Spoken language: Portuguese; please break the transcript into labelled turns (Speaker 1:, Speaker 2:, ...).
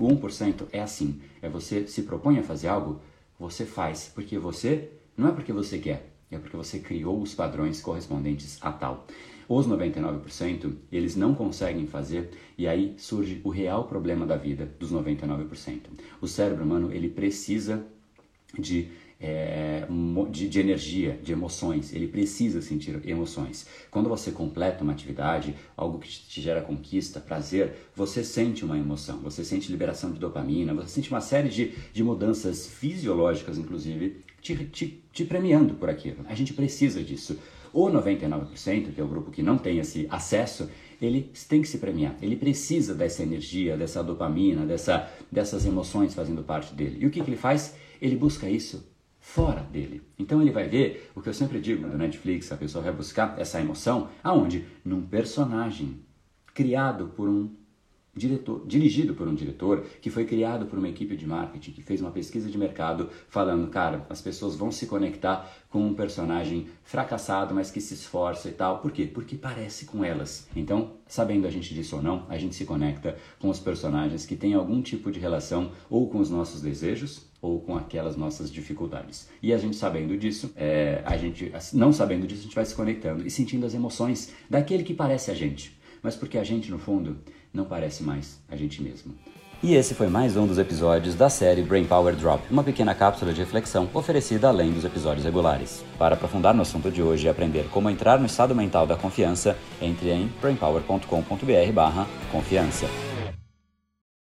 Speaker 1: O 1% é assim, é você se propõe a fazer algo, você faz, porque você, não é porque você quer, é porque você criou os padrões correspondentes a tal. Os 99%, eles não conseguem fazer e aí surge o real problema da vida dos 99%. O cérebro humano, ele precisa de é, de, de, energia, de emoções. Ele precisa sentir emoções. Quando você completa uma atividade, algo que te gera conquista, prazer, você sente uma emoção, você sente liberação de dopamina, você sente uma série de, de mudanças fisiológicas, inclusive, te, te, te premiando por aquilo. A gente precisa disso. O 99%, que é o grupo que não tem esse acesso, ele tem que se premiar. Ele precisa dessa energia, dessa dopamina, dessa, dessas emoções fazendo parte dele. E o que, que ele faz? Ele busca isso fora dele. Então ele vai ver o que eu sempre digo no Netflix, a pessoa vai buscar essa emoção aonde? Num personagem criado por um diretor, dirigido por um diretor que foi criado por uma equipe de marketing que fez uma pesquisa de mercado falando, cara, as pessoas vão se conectar com um personagem fracassado, mas que se esforça e tal. Por quê? Porque parece com elas. Então, sabendo a gente disso ou não, a gente se conecta com os personagens que têm algum tipo de relação ou com os nossos desejos ou com aquelas nossas dificuldades. E a gente sabendo disso, é, a gente não sabendo disso, a gente vai se conectando e sentindo as emoções daquele que parece a gente, mas porque a gente no fundo não parece mais a gente mesmo. E esse foi mais um dos episódios da série Brain Power Drop, uma pequena cápsula de reflexão oferecida além dos episódios regulares. Para aprofundar no assunto de hoje e aprender como entrar no estado mental da confiança, entre em brainpower.com.br/confiança.